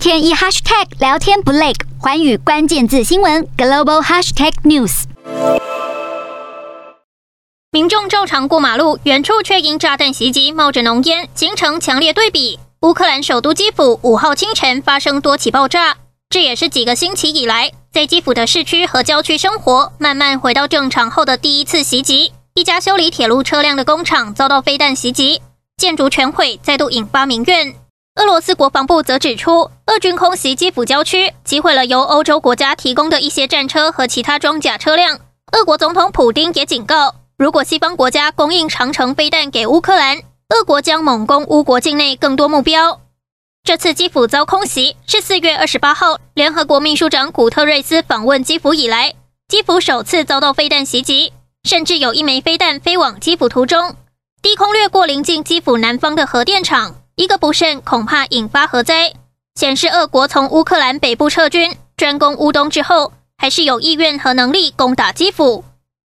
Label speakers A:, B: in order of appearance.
A: 天一 hashtag 聊天不累，寰宇关键字新闻 global hashtag news。
B: 民众照常过马路，远处却因炸弹袭击冒着浓烟，形成强烈对比。乌克兰首都基辅五号清晨发生多起爆炸，这也是几个星期以来在基辅的市区和郊区生活慢慢回到正常后的第一次袭击。一家修理铁路车辆的工厂遭到飞弹袭击，建筑全毁，再度引发民怨。俄罗斯国防部则指出，俄军空袭基辅郊区，击毁了由欧洲国家提供的一些战车和其他装甲车辆。俄国总统普丁也警告，如果西方国家供应长程飞弹给乌克兰，俄国将猛攻乌国境内更多目标。这次基辅遭空袭是四月二十八号联合国秘书长古特瑞斯访问基辅以来，基辅首次遭到飞弹袭击，甚至有一枚飞弹飞往基辅途中，低空掠过临近基辅南方的核电厂。一个不慎，恐怕引发核灾。显示俄国从乌克兰北部撤军，专攻乌东之后，还是有意愿和能力攻打基辅。